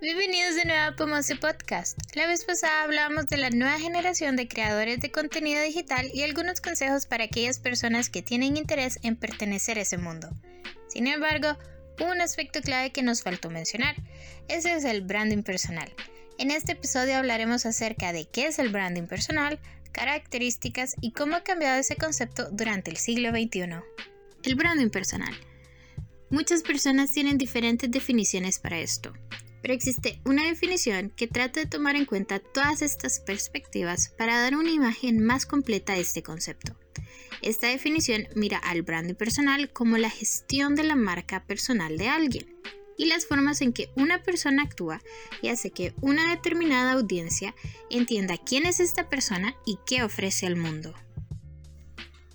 Bienvenidos de nuevo a Pomose Podcast. La vez pasada hablábamos de la nueva generación de creadores de contenido digital y algunos consejos para aquellas personas que tienen interés en pertenecer a ese mundo. Sin embargo, un aspecto clave que nos faltó mencionar. Ese es el branding personal. En este episodio hablaremos acerca de qué es el branding personal, características y cómo ha cambiado ese concepto durante el siglo XXI. El branding personal. Muchas personas tienen diferentes definiciones para esto pero existe una definición que trata de tomar en cuenta todas estas perspectivas para dar una imagen más completa de este concepto. Esta definición mira al branding personal como la gestión de la marca personal de alguien y las formas en que una persona actúa y hace que una determinada audiencia entienda quién es esta persona y qué ofrece al mundo.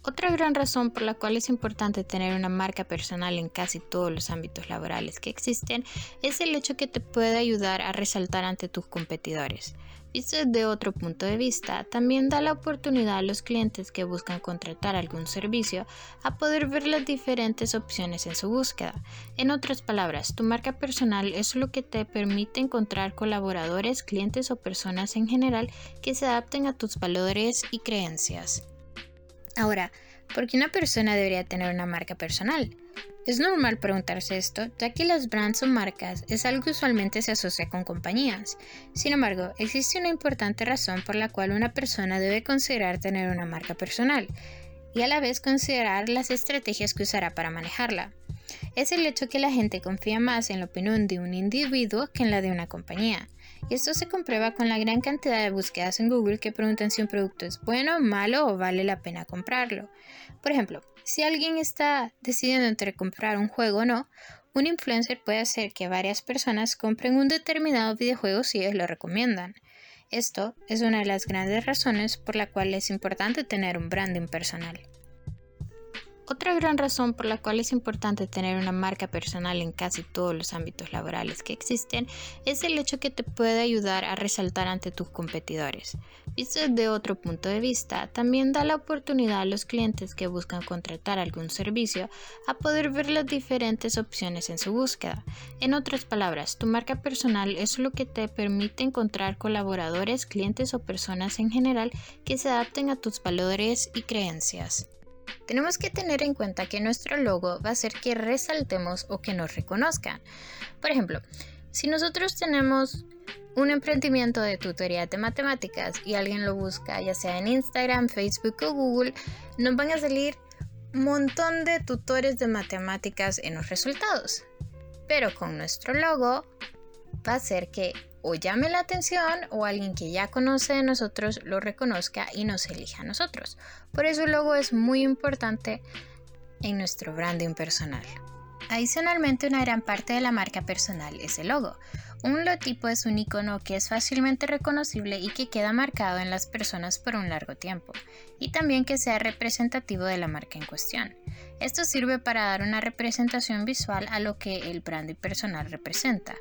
Otra gran razón por la cual es importante tener una marca personal en casi todos los ámbitos laborales que existen es el hecho que te puede ayudar a resaltar ante tus competidores. Visto desde otro punto de vista, también da la oportunidad a los clientes que buscan contratar algún servicio a poder ver las diferentes opciones en su búsqueda. En otras palabras, tu marca personal es lo que te permite encontrar colaboradores, clientes o personas en general que se adapten a tus valores y creencias. Ahora, ¿por qué una persona debería tener una marca personal? Es normal preguntarse esto, ya que las brands o marcas es algo que usualmente se asocia con compañías. Sin embargo, existe una importante razón por la cual una persona debe considerar tener una marca personal y a la vez considerar las estrategias que usará para manejarla. Es el hecho que la gente confía más en la opinión de un individuo que en la de una compañía. Esto se comprueba con la gran cantidad de búsquedas en Google que preguntan si un producto es bueno, malo o vale la pena comprarlo. Por ejemplo, si alguien está decidiendo entre comprar un juego o no, un influencer puede hacer que varias personas compren un determinado videojuego si ellos lo recomiendan. Esto es una de las grandes razones por la cual es importante tener un branding personal. Otra gran razón por la cual es importante tener una marca personal en casi todos los ámbitos laborales que existen es el hecho que te puede ayudar a resaltar ante tus competidores. Visto desde otro punto de vista, también da la oportunidad a los clientes que buscan contratar algún servicio a poder ver las diferentes opciones en su búsqueda. En otras palabras, tu marca personal es lo que te permite encontrar colaboradores, clientes o personas en general que se adapten a tus valores y creencias. Tenemos que tener en cuenta que nuestro logo va a hacer que resaltemos o que nos reconozcan. Por ejemplo, si nosotros tenemos un emprendimiento de tutoría de matemáticas y alguien lo busca, ya sea en Instagram, Facebook o Google, nos van a salir un montón de tutores de matemáticas en los resultados. Pero con nuestro logo va a ser que o llame la atención o alguien que ya conoce de nosotros lo reconozca y nos elija a nosotros. Por eso el logo es muy importante en nuestro branding personal. Adicionalmente, una gran parte de la marca personal es el logo. Un logotipo es un icono que es fácilmente reconocible y que queda marcado en las personas por un largo tiempo, y también que sea representativo de la marca en cuestión. Esto sirve para dar una representación visual a lo que el branding personal representa.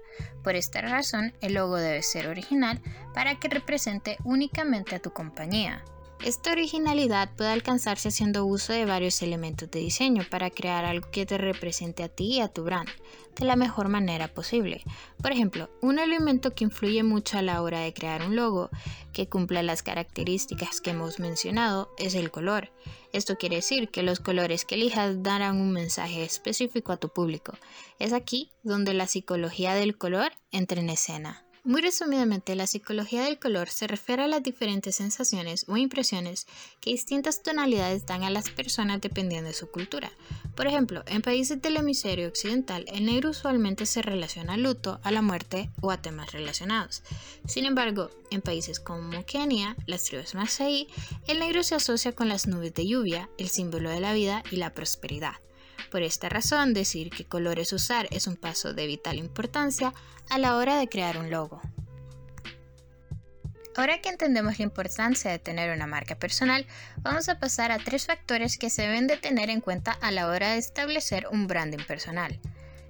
Por esta razón, el logo debe ser original para que represente únicamente a tu compañía. Esta originalidad puede alcanzarse haciendo uso de varios elementos de diseño para crear algo que te represente a ti y a tu brand de la mejor manera posible. Por ejemplo, un elemento que influye mucho a la hora de crear un logo que cumpla las características que hemos mencionado es el color. Esto quiere decir que los colores que elijas darán un mensaje específico a tu público. Es aquí donde la psicología del color entra en escena. Muy resumidamente, la psicología del color se refiere a las diferentes sensaciones o impresiones que distintas tonalidades dan a las personas dependiendo de su cultura. Por ejemplo, en países del hemisferio occidental, el negro usualmente se relaciona al luto, a la muerte o a temas relacionados. Sin embargo, en países como Kenia, las tribus Masai, el negro se asocia con las nubes de lluvia, el símbolo de la vida y la prosperidad. Por esta razón, decir qué colores usar es un paso de vital importancia a la hora de crear un logo. Ahora que entendemos la importancia de tener una marca personal, vamos a pasar a tres factores que se deben de tener en cuenta a la hora de establecer un branding personal.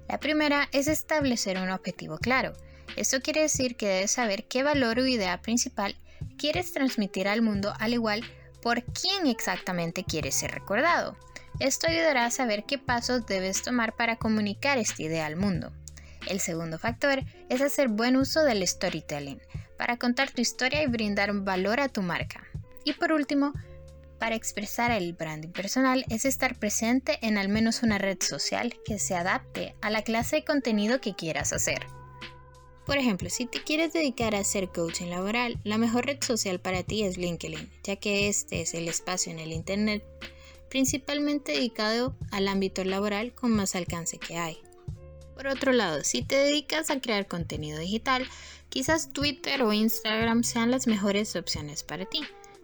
La primera es establecer un objetivo claro. Esto quiere decir que debes saber qué valor o idea principal quieres transmitir al mundo, al igual por quién exactamente quieres ser recordado. Esto ayudará a saber qué pasos debes tomar para comunicar esta idea al mundo. El segundo factor es hacer buen uso del storytelling para contar tu historia y brindar valor a tu marca. Y por último, para expresar el branding personal es estar presente en al menos una red social que se adapte a la clase de contenido que quieras hacer. Por ejemplo, si te quieres dedicar a ser coaching laboral, la mejor red social para ti es LinkedIn, ya que este es el espacio en el Internet principalmente dedicado al ámbito laboral con más alcance que hay. Por otro lado, si te dedicas a crear contenido digital, quizás Twitter o Instagram sean las mejores opciones para ti.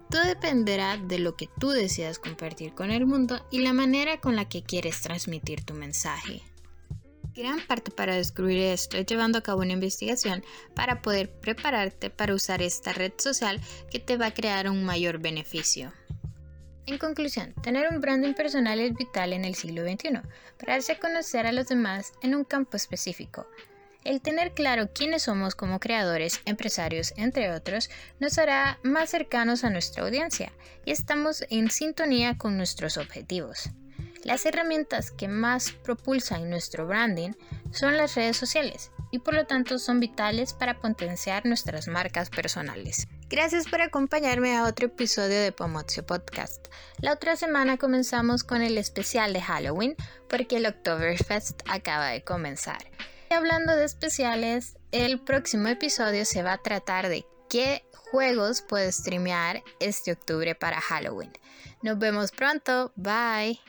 Todo dependerá de lo que tú decidas compartir con el mundo y la manera con la que quieres transmitir tu mensaje. Gran parte para descubrir esto es llevando a cabo una investigación para poder prepararte para usar esta red social que te va a crear un mayor beneficio. En conclusión, tener un branding personal es vital en el siglo XXI para darse a conocer a los demás en un campo específico. El tener claro quiénes somos como creadores, empresarios, entre otros, nos hará más cercanos a nuestra audiencia y estamos en sintonía con nuestros objetivos. Las herramientas que más propulsan nuestro branding son las redes sociales y por lo tanto son vitales para potenciar nuestras marcas personales. Gracias por acompañarme a otro episodio de Pomozio Podcast. La otra semana comenzamos con el especial de Halloween porque el Oktoberfest acaba de comenzar. Y hablando de especiales, el próximo episodio se va a tratar de qué juegos puedes streamear este octubre para Halloween. Nos vemos pronto, bye.